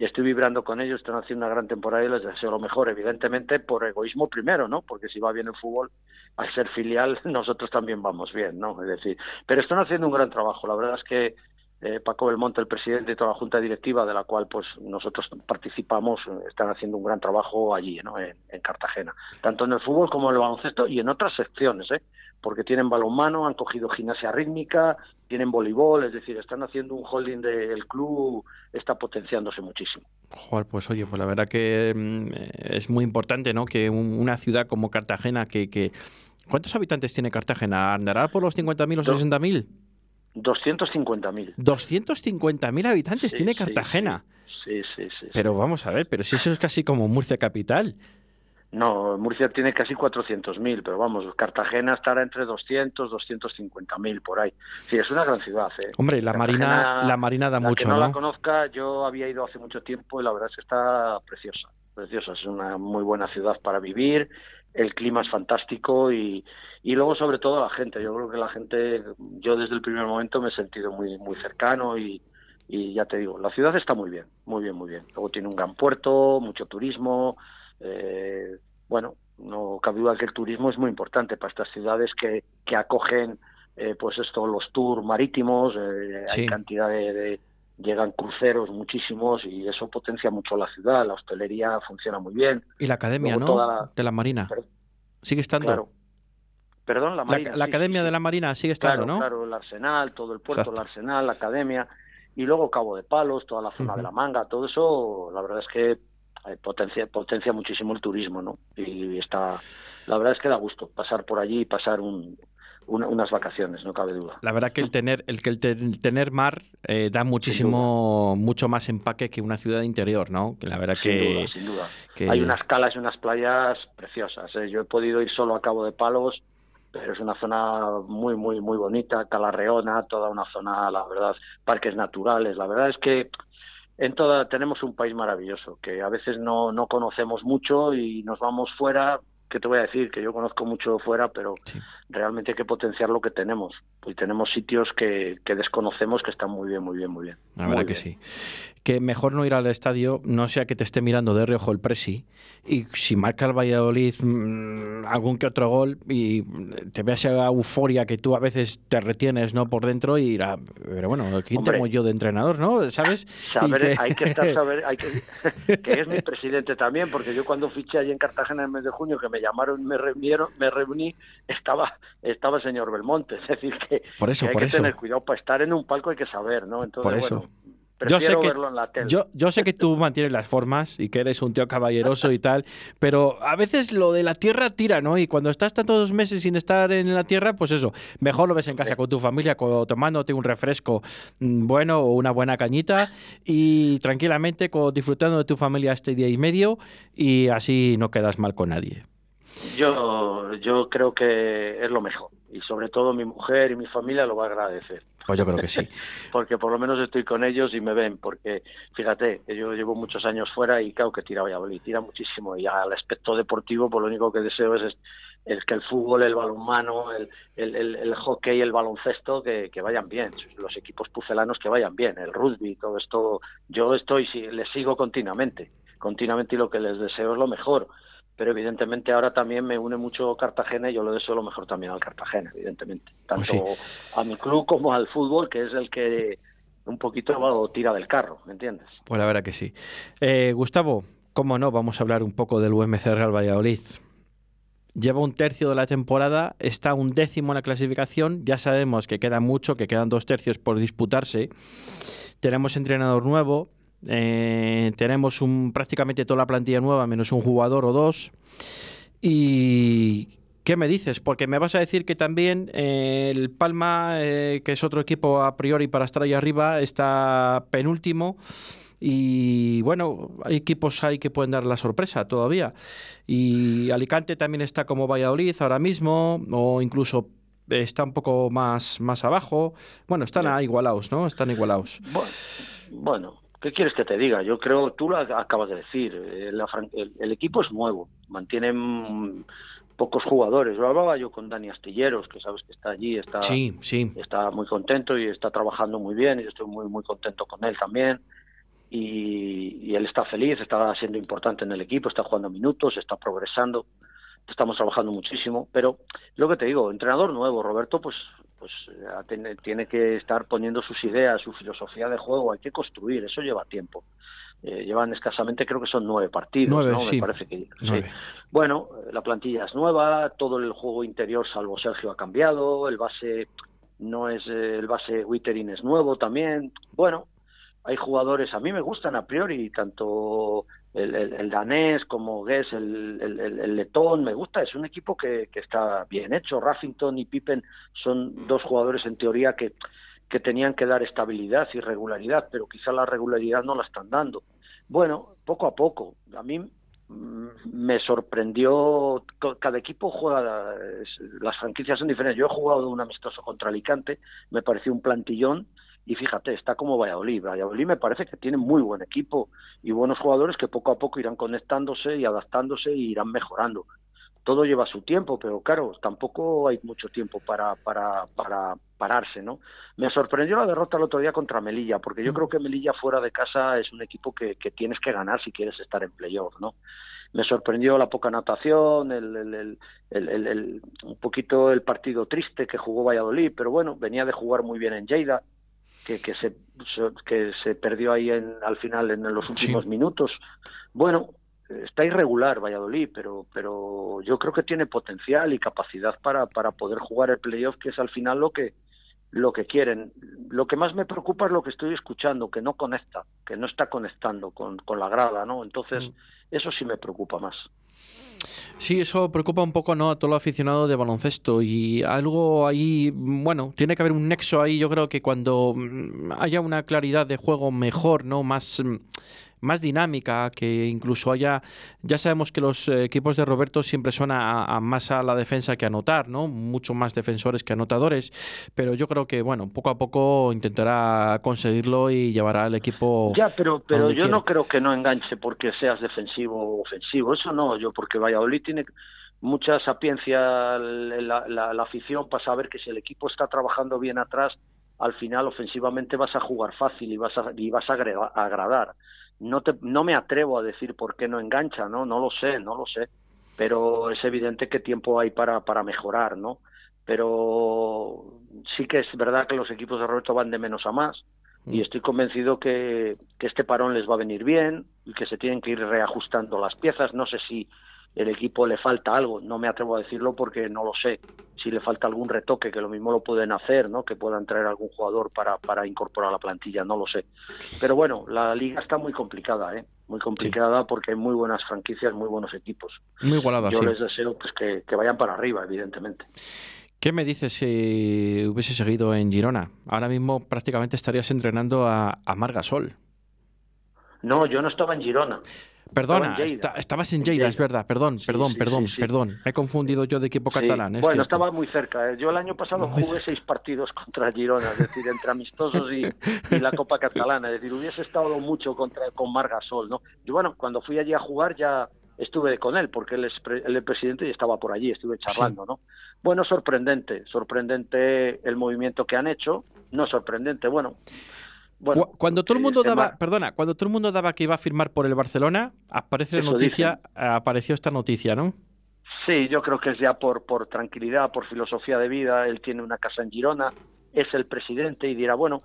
y estoy vibrando con ellos, están haciendo una gran temporada y les deseo lo mejor, evidentemente por egoísmo primero, ¿no? Porque si va bien el fútbol, al ser filial, nosotros también vamos bien, ¿no? Es decir, pero están haciendo un gran trabajo, la verdad es que eh, Paco Belmonte, el presidente y toda la junta directiva, de la cual pues nosotros participamos, están haciendo un gran trabajo allí, ¿no? en, en Cartagena, tanto en el fútbol como en el baloncesto y en otras secciones, ¿eh? porque tienen balonmano, han cogido gimnasia rítmica, tienen voleibol, es decir, están haciendo un holding del club, está potenciándose muchísimo. Joder, pues oye, pues la verdad que mm, es muy importante, ¿no? Que un- una ciudad como Cartagena, que, que ¿cuántos habitantes tiene Cartagena? ¿Andará por los 50.000 o Do- 60.000? 250.000. 250.000 habitantes Sí, tiene Cartagena. Sí, sí, sí. sí. Pero vamos a ver, pero si eso es casi como Murcia capital. No, Murcia tiene casi 400.000, pero vamos, Cartagena estará entre 200, 250.000 por ahí. Sí, es una gran ciudad. ¿eh? Hombre, la Cartagena, Marina, la Marina da la mucho, que no, ¿no? la conozca, yo había ido hace mucho tiempo y la verdad es que está preciosa, preciosa. Es una muy buena ciudad para vivir, el clima es fantástico y, y luego sobre todo la gente. Yo creo que la gente, yo desde el primer momento me he sentido muy, muy cercano y, y ya te digo, la ciudad está muy bien, muy bien, muy bien. Luego tiene un gran puerto, mucho turismo. Eh, bueno, no cabe duda que el turismo es muy importante para estas ciudades que, que acogen eh, pues esto los tours marítimos eh, Sí. hay cantidad de, de- llegan cruceros muchísimos y eso potencia mucho la ciudad la hostelería funciona muy bien Y la academia, Luego ¿no? toda la- De la Marina. Sigue estando. claro perdón la La, marina la sí, academia sí, de la Marina sigue estando, claro ¿no? claro el arsenal todo el puerto Exacto. el arsenal la academia y luego Cabo de Palos toda la zona de la Manga todo eso la verdad es que eh, potencia potencia muchísimo el turismo no y está la verdad es que da gusto pasar por allí y pasar un, una- unas vacaciones no cabe duda La verdad que el tener, el que el, te- el tener mar eh, da muchísimo, mucho más empaque que una ciudad interior, ¿no? Que la verdad sin que, duda, sin duda. que- Hay unas calas y unas playas preciosas. ¿eh? Yo he podido ir solo a Cabo de Palos, pero es una zona muy, muy, muy bonita. Calarreona, toda una zona, la verdad, parques naturales. La verdad es que en toda tenemos un país maravilloso que a veces no, no conocemos mucho y nos vamos fuera. Que te voy a decir que yo conozco mucho fuera, pero Sí. Realmente hay que potenciar lo que tenemos. Y tenemos sitios que, que desconocemos que están muy bien, muy bien, muy bien. La Muy verdad que bien. sí. Que mejor no ir al estadio, no sea que te esté mirando de reojo el presi y si marca el Valladolid mm, algún que otro gol y te veas esa euforia que tú a veces te retienes no por dentro y dirá, pero bueno, ¿quién Hombre. tengo yo de entrenador, no? ¿Sabes? Saber, que- hay que estar saber, hay que, que es mi presidente también, porque yo cuando fiché allí en Cartagena en el mes de junio, que me llamaron, me reunieron, me reuní, estaba, estaba el señor Belmonte, es decir que, Por eso, que hay por que eso. tener cuidado para estar en un palco hay que saber, ¿no? Entonces, Por eso. bueno, Yo sé prefiero que- verlo en la tele. Yo, yo sé que tú mantienes las formas y que eres un tío caballeroso y tal, pero a veces lo de la tierra tira, ¿no? Y cuando estás tantos meses sin estar en la tierra, pues eso, mejor lo ves en casa Sí. con tu familia, co- tomándote un refresco mm, bueno o una buena cañita y tranquilamente disfrutando de tu familia este día y medio y así no quedas mal con nadie. Yo, yo creo que es lo mejor. Y sobre todo mi mujer y mi familia lo va a agradecer. Pues yo creo que sí. porque por lo menos estoy con ellos y me ven, porque fíjate, yo llevo muchos años fuera y claro que tira Valladolid, tira muchísimo y al aspecto deportivo, pues lo único que deseo es, es, que el fútbol, el balonmano, el, el, el, el hockey, el baloncesto, que, que vayan bien, los equipos pucelanos que vayan bien, el rugby, todo esto, yo estoy, les sigo continuamente, continuamente y lo que les deseo es lo mejor pero evidentemente ahora también me une mucho Cartagena y yo le deseo lo mejor también al Cartagena, evidentemente, tanto Pues a mi club como al fútbol, que es el que un poquito lo tira del carro, ¿me entiendes? Pues la verdad que sí. Eh, Gustavo, cómo no, vamos a hablar un poco del UMC Real Valladolid. Lleva un tercio de la temporada, está un décimo en la clasificación, ya sabemos que queda mucho, que quedan dos tercios por disputarse. Tenemos entrenador nuevo, eh, tenemos un, prácticamente toda la plantilla nueva, menos un jugador o dos. Y ¿qué me dices? Porque me vas a decir que también eh, el Palma, eh, que es otro equipo a priori para estar ahí arriba, está penúltimo. Y bueno, hay equipos ahí que pueden dar la sorpresa todavía. Y Alicante también está como Valladolid ahora mismo, o incluso está un poco más, más abajo. Bueno, están igualados, ¿no? Están igualados. Bueno, bueno, ¿qué quieres que te diga? Yo creo, tú lo acabas de decir, eh, el, el equipo es nuevo, mantienen pocos jugadores. Lo hablaba yo con Dani Astilleros, que sabes que está allí, está, Sí, sí. está muy contento y está trabajando muy bien, y yo estoy muy, muy contento con él también. Y, y él está feliz, está siendo importante en el equipo, está jugando minutos, está progresando. Estamos trabajando muchísimo, pero lo que te digo, entrenador nuevo, Roberto, pues pues tiene que estar poniendo sus ideas, su filosofía de juego, hay que construir, eso lleva tiempo. Eh, llevan escasamente, creo que son nueve partidos, nueve, ¿no? Sí. Me parece que sí. Bueno, la plantilla es nueva, todo el juego interior, salvo Sergio, ha cambiado, el base no es eh, el base Wittering es nuevo también. Bueno, hay jugadores, a mí me gustan a priori, tanto el, el, danés como Guess, el, el, letón, me gusta, es un equipo que, que está bien hecho. Raffington y Pippen son dos jugadores en teoría que, que tenían que dar estabilidad y regularidad, pero quizá la regularidad no la están dando. Bueno, poco a poco. A mí mm, me sorprendió, cada equipo juega, las franquicias son diferentes. Yo he jugado un amistoso contra Alicante, me pareció un plantillón y fíjate, está como Valladolid. Valladolid me parece que tiene muy buen equipo y buenos jugadores que poco a poco irán conectándose y adaptándose y irán mejorando. Todo lleva su tiempo, pero claro, tampoco hay mucho tiempo para, para, para pararse, ¿no? Me sorprendió la derrota el otro día contra Melilla, porque yo creo que Melilla fuera de casa es un equipo que, que tienes que ganar si quieres estar en playoff, ¿no? me sorprendió la poca natación, el, el, el, el, un poquito el partido triste que jugó Valladolid, pero bueno, venía de jugar muy bien en Lleida, que, que, se, que se perdió ahí en, al final en los últimos sí. minutos. Bueno, está irregular Valladolid, pero, pero yo creo que tiene potencial y capacidad para, para poder jugar el playoff, que es al final lo que, lo que quieren. Lo que más me preocupa es lo que estoy escuchando, que no conecta, que no está conectando con, con la grada, ¿no? Entonces, mm. eso sí me preocupa más. Sí, eso preocupa un poco ¿no? a todo lo aficionado de baloncesto y algo ahí, bueno, tiene que haber un nexo ahí, yo creo que cuando mm, haya una claridad de juego mejor, ¿no? Más mm, más dinámica, que incluso haya, ya sabemos que los equipos de Roberto siempre son a, a más a la defensa que a anotar, ¿no? Mucho más defensores que anotadores, pero yo creo que, bueno, poco a poco intentará conseguirlo y llevará al equipo. Ya, pero, pero yo quiera. no creo que no enganche porque seas defensivo o ofensivo, eso no, yo porque Valladolid tiene mucha sapiencia la, la, la afición para saber que si el equipo está trabajando bien atrás, al final ofensivamente vas a jugar fácil y vas a, y vas a agradar no te, no me atrevo a decir por qué no engancha, ¿no? No lo sé, no lo sé. Pero es evidente que tiempo hay para, para mejorar, ¿no? Pero sí que es verdad que los equipos de Roberto van de menos a más y estoy convencido que, que este parón les va a venir bien y que se tienen que ir reajustando las piezas. No sé si el equipo le falta algo, no me atrevo a decirlo porque no lo sé. Si le falta algún retoque, que lo mismo lo pueden hacer, ¿no? Que puedan traer algún jugador para, para incorporar a la plantilla, no lo sé. Pero bueno, la liga está muy complicada, ¿eh? Muy complicada sí. porque hay muy buenas franquicias, muy buenos equipos. Muy igualada, Yo sí. les deseo pues que, que vayan para arriba, evidentemente. ¿Qué me dices si hubiese seguido en Girona? Ahora mismo prácticamente estarías entrenando a, a Margasol. No, yo no estaba en Girona. Perdona, en está, estabas en Lleida, es verdad, perdón, sí, perdón, sí, perdón, sí, perdón. Me he confundido yo de equipo catalán. Es bueno, cierto. estaba muy cerca. ¿eh? Yo el año pasado Muy jugué seis partidos contra Girona, es decir, entre amistosos y, y, la Copa Catalana. Es decir, hubiese estado mucho contra con Margasol, ¿no? Y bueno, cuando fui allí a jugar ya estuve con él, porque él es, pre, él es presidente y estaba por allí, estuve charlando. ¿no? Bueno, sorprendente, sorprendente el movimiento que han hecho, no sorprendente, bueno, bueno, cuando todo el mundo daba, perdona, cuando todo el mundo daba que iba a firmar por el Barcelona, aparece la noticia, dicen. apareció esta noticia, ¿no? Sí, yo creo que es ya por, por tranquilidad, por filosofía de vida. Él tiene una casa en Girona, es el presidente y dirá, bueno,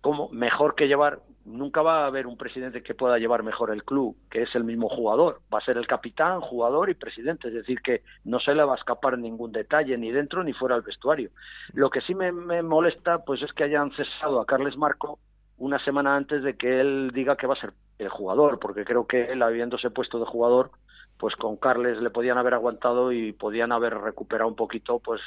como mejor que llevar, nunca va a haber un presidente que pueda llevar mejor el club, que es el mismo jugador. Va a ser el capitán, jugador y presidente, es decir, que no se le va a escapar ningún detalle, ni dentro ni fuera del vestuario. Lo que sí me, me molesta, pues es que hayan cesado a Carles Marco una semana antes de que él diga que va a ser el jugador, porque creo que él, habiéndose puesto de jugador, pues con Carles le podían haber aguantado y podían haber recuperado un poquito, pues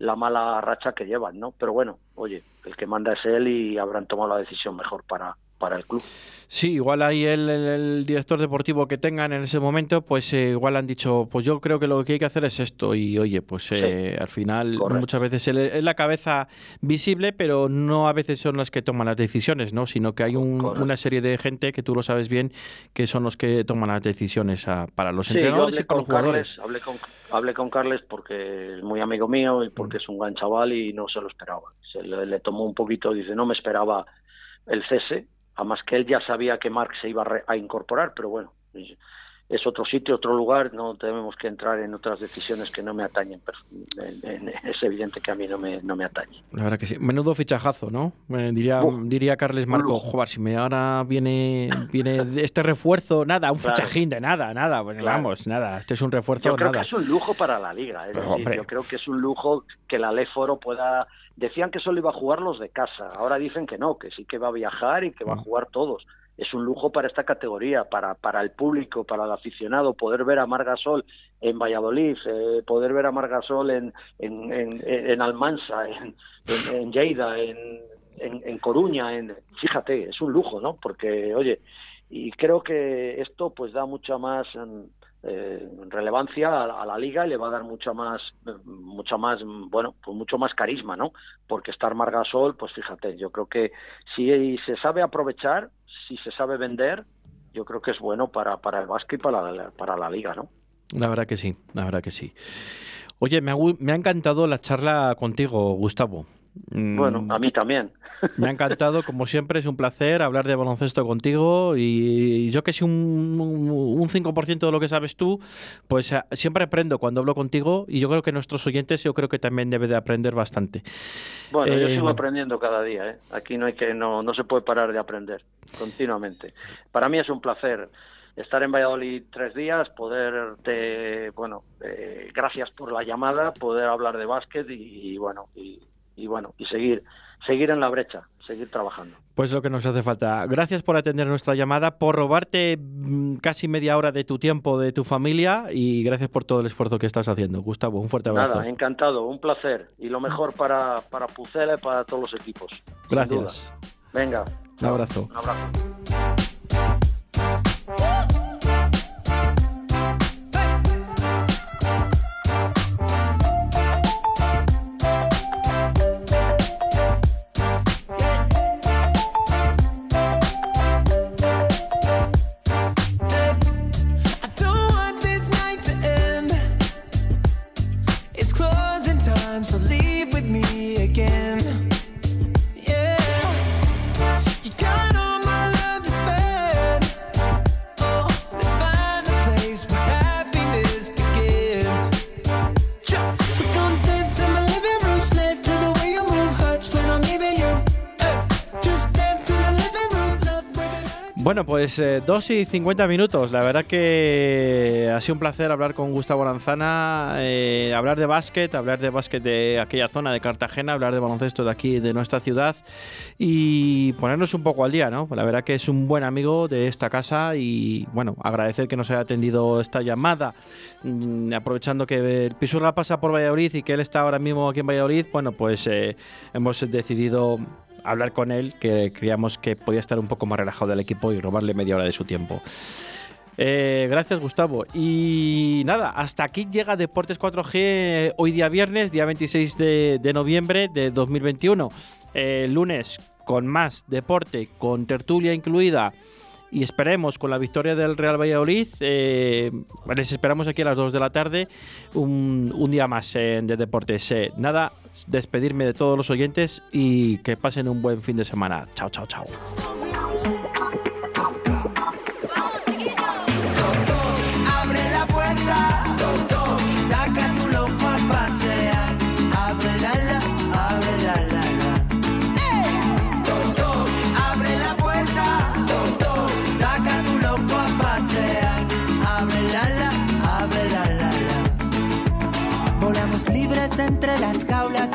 la mala racha que llevan, ¿no? Pero bueno, oye, el que manda es él y habrán tomado la decisión mejor para, para el club. Sí, igual ahí el, director deportivo que tengan en ese momento, pues eh, igual han dicho, pues yo creo que lo que hay que hacer es esto y oye, pues eh, sí, al final correcto. muchas veces es la cabeza visible, pero no a veces son las que toman las decisiones, ¿no? Sino que hay un, una serie de gente que tú lo sabes bien, que son los que toman las decisiones a, para los sí, entrenadores y para los jugadores. Carles, hablé, con, hablé con Carles porque es muy amigo mío y porque mm. es un gran chaval y no se lo esperaba. Se le, le tomó un poquito, dice, no me esperaba el cese, además que él ya sabía que Mark se iba a, incorporar, pero bueno, es otro sitio, otro lugar, no tenemos que entrar en otras decisiones que no me atañen. pero, es evidente que a mí no me, no me atañe. La verdad que sí. Menudo fichajazo, ¿no? Eh, diría, diría Carles Marco, joder, si me ahora viene, viene este refuerzo, nada, un Claro. fichajín de nada, nada, pues Claro. vamos, nada, este es un refuerzo, Yo creo nada. que es un lujo para la liga. Es Pero, decir, hombre. yo creo que es un lujo que la Leforo pueda. Decían que solo iba a jugar los de casa. Ahora dicen que no, que sí que va a viajar y que va a Mm. jugar todos. Es un lujo para esta categoría, para, para el público, para el aficionado, poder ver a Margasol en Valladolid, eh, poder ver a Margasol en, en, en, en Almansa, en, en, Lleida, en, en, en Coruña. En, fíjate, es un lujo, ¿no? Porque, oye, y creo que esto pues da mucha más mm, eh, relevancia a, la- a la liga y le va a dar mucha más mucha más bueno pues mucho más carisma no porque estar Margasol pues fíjate yo creo que si se sabe aprovechar si se sabe vender yo creo que es bueno para para el básquet y para la, para la liga no La verdad que sí, la verdad que sí. Oye, me ha, me ha encantado la charla contigo, Gustavo. Mm, bueno a mí también Me ha encantado, como siempre, es un placer hablar de baloncesto contigo y yo que sé un, un 5% de lo que sabes tú, pues eh, siempre aprendo cuando hablo contigo y yo creo que nuestros oyentes yo creo que también deben de aprender bastante. Bueno, yo Eh, sigo aprendiendo cada día, ¿eh? Aquí no hay que no no se puede parar de aprender continuamente. Para mí es un placer estar en Valladolid tres días, poderte, bueno, eh, gracias por la llamada, poder hablar de básquet y, y bueno y, y bueno y seguir seguir en la brecha, seguir trabajando. Pues lo que nos hace falta. Gracias por atender nuestra llamada, por robarte mm, casi media hora de tu tiempo, de tu familia y gracias por todo el esfuerzo que estás haciendo. Gustavo, un fuerte abrazo. Nada, encantado, un placer y lo mejor para para Pucela y para todos los equipos. Gracias. Venga, Un abrazo. un abrazo. Pues eh, 2 y 50 minutos. La verdad que ha sido un placer hablar con Gustavo Lanzana, eh, hablar de básquet, hablar de básquet de aquella zona de Cartagena, hablar de baloncesto de aquí, de nuestra ciudad y ponernos un poco al día, ¿no? La verdad que es un buen amigo de esta casa y, bueno, agradecer que nos haya atendido esta llamada. Mm, aprovechando que el Pisurga pasa por Valladolid y que él está ahora mismo aquí en Valladolid, bueno, pues eh, hemos decidido hablar con él, que creíamos que podía estar un poco más relajado del equipo y robarle media hora de su tiempo. Eh, gracias Gustavo. Y nada, hasta aquí llega Deportes 4G eh, hoy día viernes, día 26 de, noviembre de 2021. Eh, lunes con más deporte, con tertulia incluida. Y esperemos con la victoria del Real Valladolid. eh, les esperamos aquí a las 2 de la tarde. Un, día más eh, de deportes. Eh, nada, despedirme de todos los oyentes y que pasen un buen fin de semana. Chao, chao, chao.